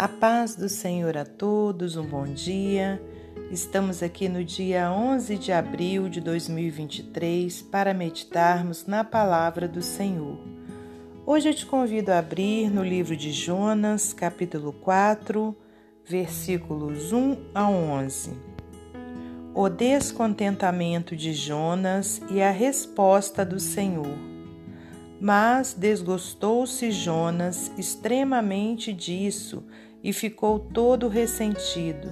A paz do Senhor a todos, um bom dia. Estamos aqui no dia 11 de abril de 2023 para meditarmos na palavra do Senhor. Hoje eu te convido a abrir no livro de Jonas, capítulo 4, versículos 1 a 11. O descontentamento de Jonas e a resposta do Senhor. Mas desgostou-se Jonas extremamente disso e ficou todo ressentido.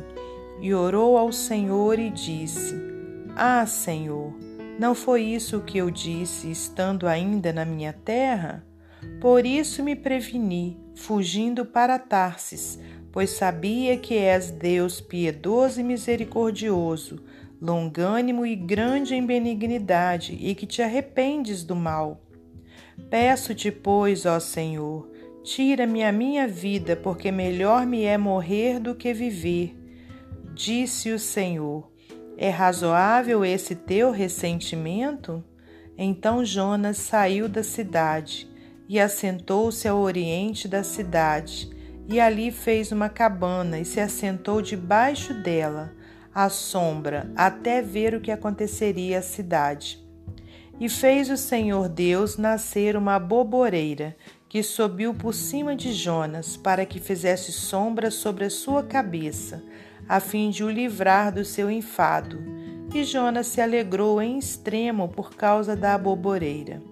E orou ao Senhor e disse: Ah, Senhor, não foi isso que eu disse estando ainda na minha terra? Por isso me preveni, fugindo para Tarsis, pois sabia que és Deus piedoso e misericordioso, longânimo e grande em benignidade, e que te arrependes do mal. Peço-te, pois, ó Senhor, Tira-me a minha vida, porque melhor me é morrer do que viver. Disse o Senhor: É razoável esse teu ressentimento? Então Jonas saiu da cidade e assentou-se ao oriente da cidade, e ali fez uma cabana e se assentou debaixo dela, à sombra, até ver o que aconteceria à cidade. E fez o Senhor Deus nascer uma boboreira que subiu por cima de Jonas, para que fizesse sombra sobre a sua cabeça, a fim de o livrar do seu enfado. E Jonas se alegrou em extremo por causa da aboboreira.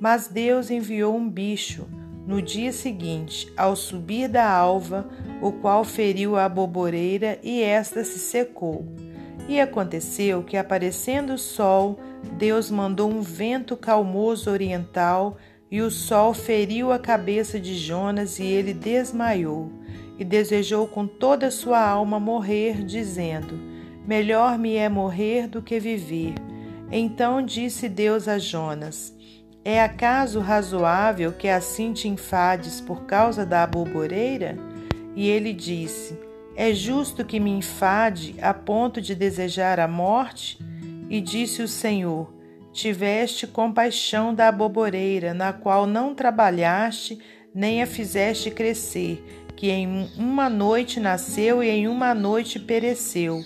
Mas Deus enviou um bicho no dia seguinte, ao subir da alva, o qual feriu a aboboreira e esta se secou. E aconteceu que, aparecendo o sol, Deus mandou um vento calmoso oriental e o sol feriu a cabeça de Jonas e ele desmaiou, e desejou com toda a sua alma morrer, dizendo: Melhor me é morrer do que viver. Então disse Deus a Jonas: É acaso razoável que assim te enfades por causa da aboboreira? E ele disse: É justo que me enfade a ponto de desejar a morte? E disse o Senhor: tiveste compaixão da aboboreira, na qual não trabalhaste, nem a fizeste crescer, que em uma noite nasceu e em uma noite pereceu.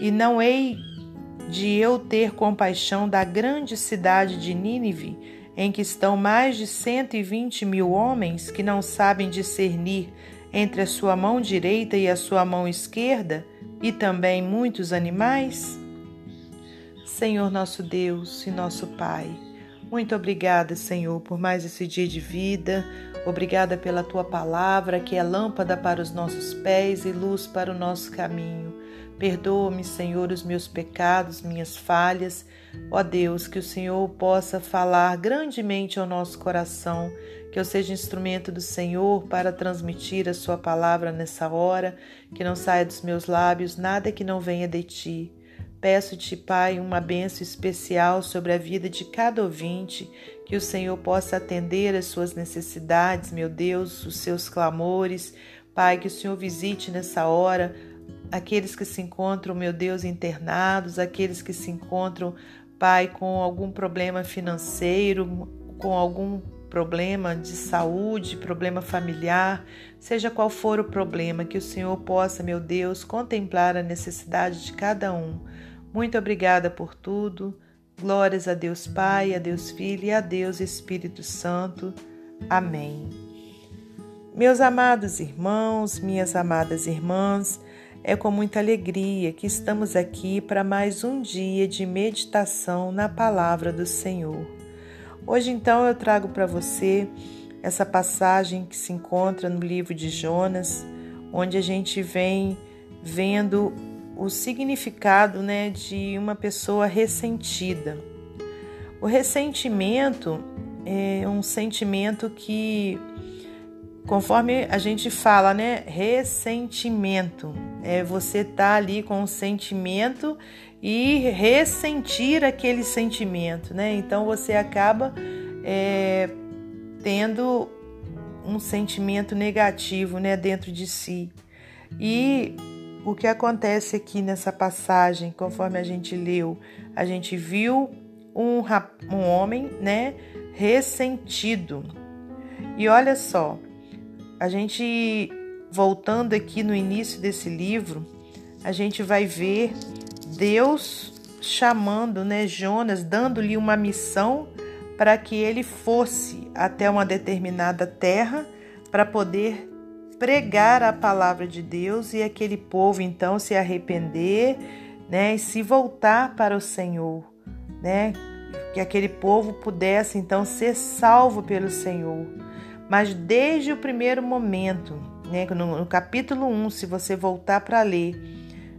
E não hei de eu ter compaixão da grande cidade de Nínive, em que estão mais de cento e vinte mil homens que não sabem discernir entre a sua mão direita e a sua mão esquerda, e também muitos animais? Senhor nosso Deus e nosso Pai. Muito obrigada, Senhor, por mais esse dia de vida. Obrigada pela tua palavra, que é lâmpada para os nossos pés e luz para o nosso caminho. Perdoa-me, Senhor, os meus pecados, minhas falhas. Ó Deus, que o Senhor possa falar grandemente ao nosso coração, que eu seja instrumento do Senhor para transmitir a Sua palavra nessa hora, que não saia dos meus lábios nada que não venha de Ti. Peço-te, Pai, uma bênção especial sobre a vida de cada ouvinte, que o Senhor possa atender as suas necessidades, meu Deus, os seus clamores. Pai, que o Senhor visite nessa hora aqueles que se encontram, meu Deus, internados, aqueles que se encontram, Pai, com algum problema financeiro, com algum problema de saúde, problema familiar, seja qual for o problema, que o Senhor possa, meu Deus, contemplar a necessidade de cada um. Muito obrigada por tudo. Glórias a Deus Pai, a Deus Filho e a Deus Espírito Santo. Amém. Meus amados irmãos, minhas amadas irmãs, é com muita alegria que estamos aqui para mais um dia de meditação na palavra do Senhor. Hoje, então, eu trago para você essa passagem que se encontra no livro de Jonas, onde a gente vem vendo o significado né, de uma pessoa ressentida. O ressentimento é um sentimento que, conforme a gente fala, né, ressentimento é você tá ali com um sentimento e ressentir aquele sentimento, né? Então você acaba é, tendo um sentimento negativo, né, dentro de si. E o que acontece aqui nessa passagem, conforme a gente leu, a gente viu um, um homem, né, ressentido. E olha só, a gente voltando aqui no início desse livro, a gente vai ver Deus chamando, né, Jonas, dando-lhe uma missão para que ele fosse até uma determinada terra para poder pregar a palavra de Deus e aquele povo então se arrepender, né, e se voltar para o Senhor, né? Que aquele povo pudesse então ser salvo pelo Senhor. Mas desde o primeiro momento, né, no, no capítulo 1, se você voltar para ler,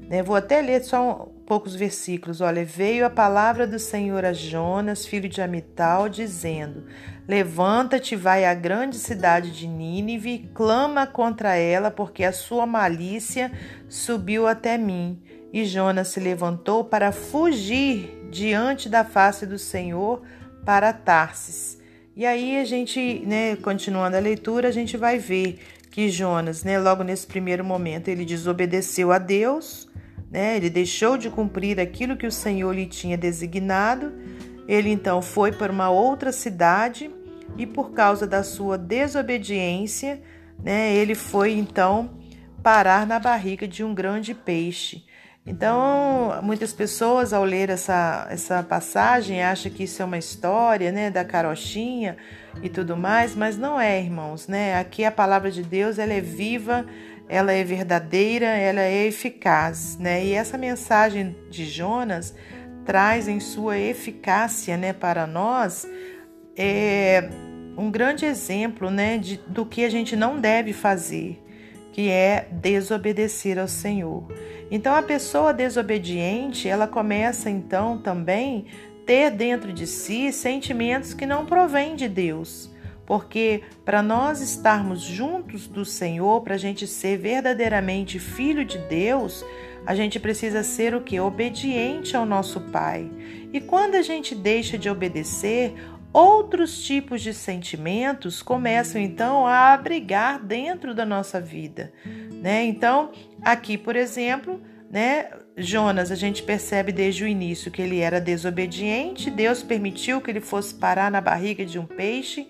né, vou até ler só poucos versículos. Olha, veio a palavra do Senhor a Jonas, filho de Amital, dizendo: Levanta-te, vai à grande cidade de Nínive, clama contra ela, porque a sua malícia subiu até mim. E Jonas se levantou para fugir diante da face do Senhor para Tarsis. E aí a gente, né, continuando a leitura, a gente vai ver que Jonas, né, logo nesse primeiro momento, ele desobedeceu a Deus, né? Ele deixou de cumprir aquilo que o Senhor lhe tinha designado. Ele então foi para uma outra cidade e por causa da sua desobediência, né, ele foi então parar na barriga de um grande peixe. Então, muitas pessoas ao ler essa, essa passagem acham que isso é uma história, né, da carochinha e tudo mais, mas não é, irmãos, né? Aqui a palavra de Deus, ela é viva, ela é verdadeira, ela é eficaz, né? E essa mensagem de Jonas traz em sua eficácia, né, para nós, é um grande exemplo, né, de, do que a gente não deve fazer, que é desobedecer ao Senhor. Então a pessoa desobediente, ela começa então também ter dentro de si sentimentos que não provêm de Deus. Porque para nós estarmos juntos do Senhor, para a gente ser verdadeiramente filho de Deus, a gente precisa ser o que? Obediente ao nosso Pai. E quando a gente deixa de obedecer, outros tipos de sentimentos começam então a abrigar dentro da nossa vida, né? Então, aqui, por exemplo, né, Jonas, a gente percebe desde o início que ele era desobediente, Deus permitiu que ele fosse parar na barriga de um peixe,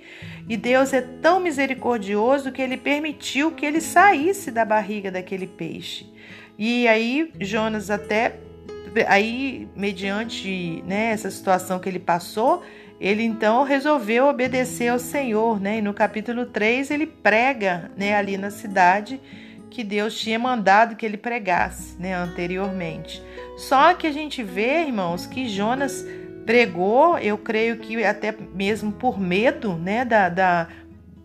e Deus é tão misericordioso que ele permitiu que ele saísse da barriga daquele peixe. E aí Jonas até aí mediante, né, essa situação que ele passou, ele então resolveu obedecer ao Senhor, né? E no capítulo 3 ele prega, né, ali na cidade que Deus tinha mandado que ele pregasse, né, anteriormente. Só que a gente vê, irmãos, que Jonas pregou, eu creio que até mesmo por medo, né, da, da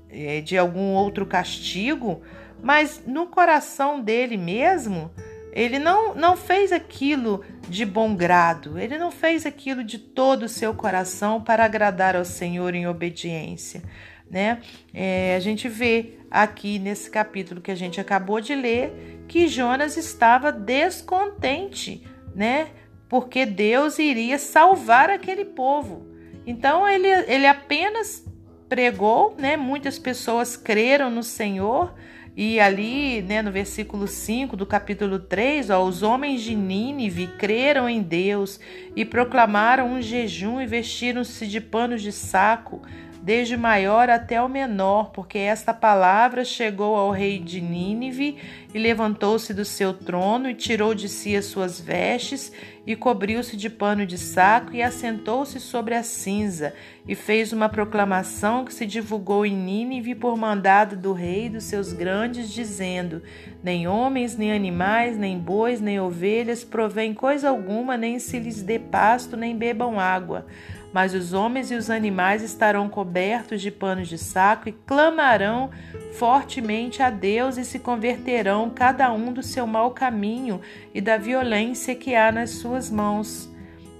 é, de algum outro castigo, mas no coração dele mesmo, ele não, não fez aquilo de bom grado, ele não fez aquilo de todo o seu coração para agradar ao Senhor em obediência né? É, a gente vê aqui nesse capítulo que a gente acabou de ler que Jonas estava descontente, né? Porque Deus iria salvar aquele povo. Então ele, ele apenas pregou, né? Muitas pessoas creram no Senhor. E ali, né, no versículo 5 do capítulo 3, ó, os homens de Nínive creram em Deus e proclamaram um jejum e vestiram-se de panos de saco desde o maior até o menor, porque esta palavra chegou ao rei de Nínive e levantou-se do seu trono e tirou de si as suas vestes e cobriu-se de pano de saco e assentou-se sobre a cinza e fez uma proclamação que se divulgou em Nínive por mandado do rei e dos seus grandes, dizendo: Nem homens, nem animais, nem bois, nem ovelhas provém coisa alguma, nem se lhes dê pasto, nem bebam água mas os homens e os animais estarão cobertos de panos de saco e clamarão fortemente a Deus e se converterão cada um do seu mau caminho e da violência que há nas suas mãos.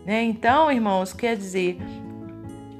Né? Então, irmãos, quer dizer,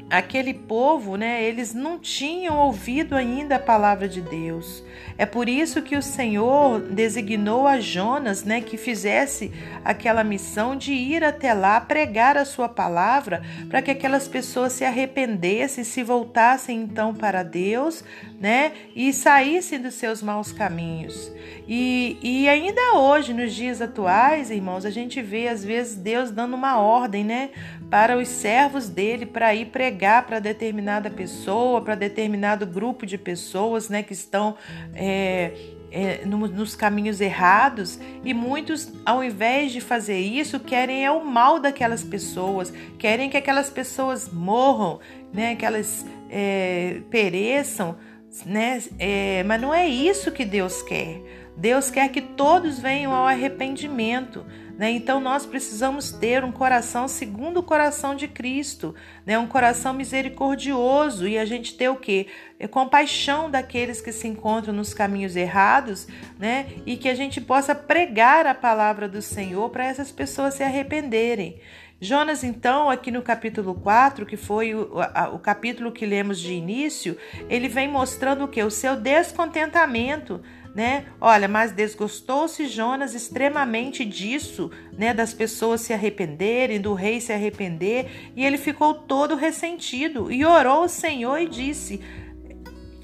aquele povo, né, eles não tinham ouvido ainda a palavra de Deus. É por isso que o Senhor designou a Jonas, né, que fizesse aquela missão de ir até lá pregar a sua palavra, para que aquelas pessoas se arrependessem, se voltassem então para Deus, né, e saíssem dos seus maus caminhos. E, e ainda hoje, nos dias atuais, irmãos, a gente vê às vezes Deus dando uma ordem, né, para os servos dele para ir pregar para determinada pessoa, para determinado grupo de pessoas né, que estão é, é, no, nos caminhos errados e muitos, ao invés de fazer isso, querem é o mal daquelas pessoas, querem que aquelas pessoas morram, né, que elas é, pereçam, né, é, mas não é isso que Deus quer. Deus quer que todos venham ao arrependimento. Né? Então nós precisamos ter um coração segundo o coração de Cristo, né? um coração misericordioso e a gente ter o que? É compaixão daqueles que se encontram nos caminhos errados, né? E que a gente possa pregar a palavra do Senhor para essas pessoas se arrependerem. Jonas, então, aqui no capítulo 4, que foi o, a, o capítulo que lemos de início, ele vem mostrando o que? O seu descontentamento né? Olha, mas desgostou-se Jonas extremamente disso, né? Das pessoas se arrependerem, do rei se arrepender, e ele ficou todo ressentido e orou ao Senhor e disse: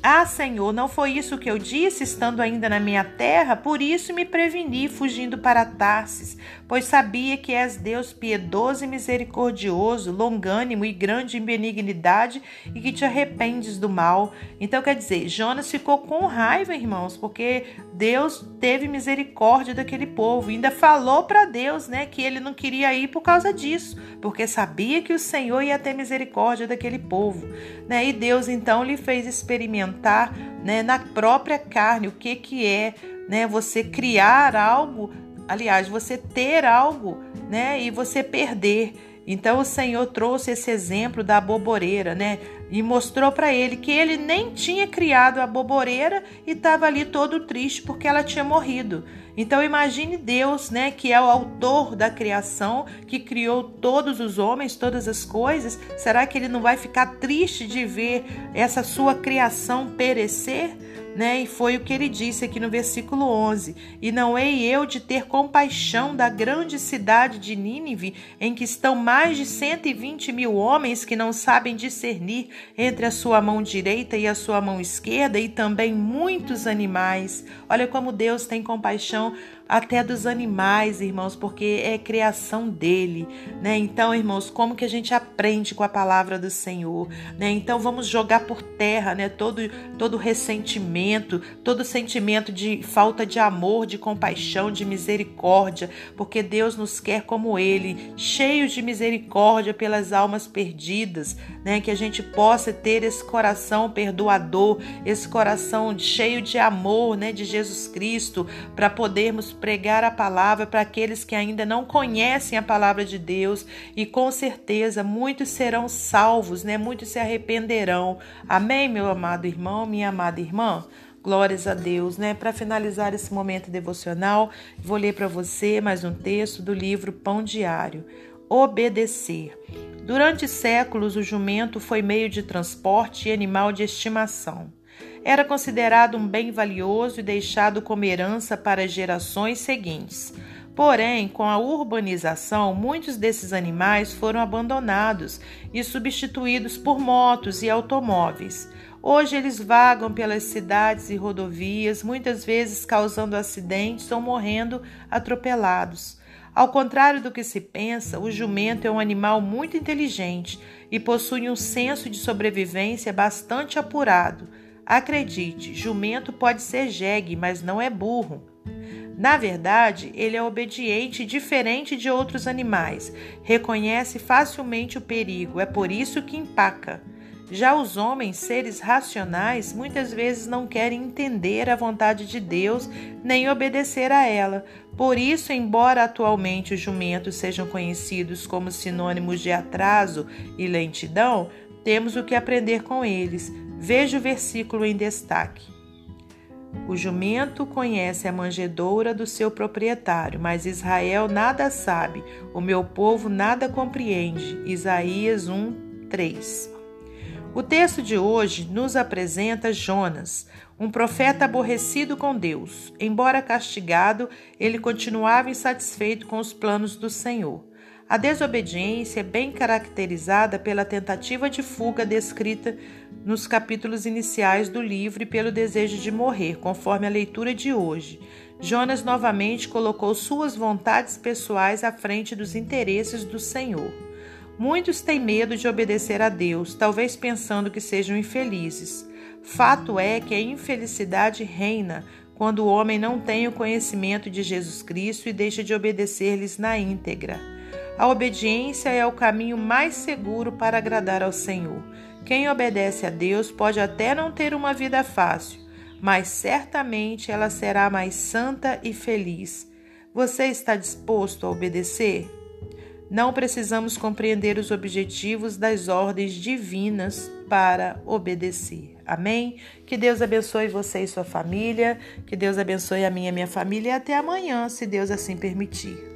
ah, Senhor, não foi isso que eu disse estando ainda na minha terra? Por isso me preveni, fugindo para Tarsis, pois sabia que és Deus piedoso e misericordioso, longânimo e grande em benignidade e que te arrependes do mal. Então, quer dizer, Jonas ficou com raiva, irmãos, porque Deus teve misericórdia daquele povo. Ainda falou para Deus, né, que ele não queria ir por causa disso, porque sabia que o Senhor ia ter misericórdia daquele povo, né? E Deus então lhe fez experimentar experimentar né, na própria carne o que, que é né, você criar algo, aliás, você ter algo né, e você perder. Então o Senhor trouxe esse exemplo da boboreira, né? E mostrou para ele que ele nem tinha criado a boboreira e estava ali todo triste porque ela tinha morrido. Então imagine Deus, né, que é o autor da criação, que criou todos os homens, todas as coisas. Será que ele não vai ficar triste de ver essa sua criação perecer? Né? E foi o que ele disse aqui no versículo 11: E não hei eu de ter compaixão da grande cidade de Nínive, em que estão mais de 120 mil homens que não sabem discernir entre a sua mão direita e a sua mão esquerda, e também muitos animais. Olha como Deus tem compaixão até dos animais, irmãos, porque é criação dele, né? Então, irmãos, como que a gente aprende com a palavra do Senhor, né? Então, vamos jogar por terra, né, todo todo ressentimento, todo sentimento de falta de amor, de compaixão, de misericórdia, porque Deus nos quer como ele, cheios de misericórdia pelas almas perdidas, né? Que a gente possa ter esse coração perdoador, esse coração cheio de amor, né, de Jesus Cristo, para podermos pregar a palavra para aqueles que ainda não conhecem a palavra de Deus e com certeza muitos serão salvos, né? Muitos se arrependerão. Amém, meu amado irmão, minha amada irmã. Glórias a Deus, né? Para finalizar esse momento devocional, vou ler para você mais um texto do livro Pão Diário. Obedecer. Durante séculos, o jumento foi meio de transporte e animal de estimação era considerado um bem valioso e deixado como herança para gerações seguintes. Porém, com a urbanização, muitos desses animais foram abandonados e substituídos por motos e automóveis. Hoje eles vagam pelas cidades e rodovias, muitas vezes causando acidentes ou morrendo atropelados. Ao contrário do que se pensa, o jumento é um animal muito inteligente e possui um senso de sobrevivência bastante apurado. Acredite, jumento pode ser jegue, mas não é burro. Na verdade, ele é obediente diferente de outros animais, reconhece facilmente o perigo, é por isso que empaca. Já os homens, seres racionais, muitas vezes não querem entender a vontade de Deus nem obedecer a ela. Por isso, embora atualmente os jumentos sejam conhecidos como sinônimos de atraso e lentidão, temos o que aprender com eles. Veja o versículo em destaque. O jumento conhece a manjedoura do seu proprietário, mas Israel nada sabe, o meu povo nada compreende. Isaías 1, 3. O texto de hoje nos apresenta Jonas, um profeta aborrecido com Deus. Embora castigado, ele continuava insatisfeito com os planos do Senhor. A desobediência é bem caracterizada pela tentativa de fuga descrita nos capítulos iniciais do livro e pelo desejo de morrer, conforme a leitura de hoje. Jonas novamente colocou suas vontades pessoais à frente dos interesses do Senhor. Muitos têm medo de obedecer a Deus, talvez pensando que sejam infelizes. Fato é que a infelicidade reina quando o homem não tem o conhecimento de Jesus Cristo e deixa de obedecer-lhes na íntegra. A obediência é o caminho mais seguro para agradar ao Senhor. Quem obedece a Deus pode até não ter uma vida fácil, mas certamente ela será mais santa e feliz. Você está disposto a obedecer? Não precisamos compreender os objetivos das ordens divinas para obedecer. Amém? Que Deus abençoe você e sua família, que Deus abençoe a minha e minha família e até amanhã, se Deus assim permitir.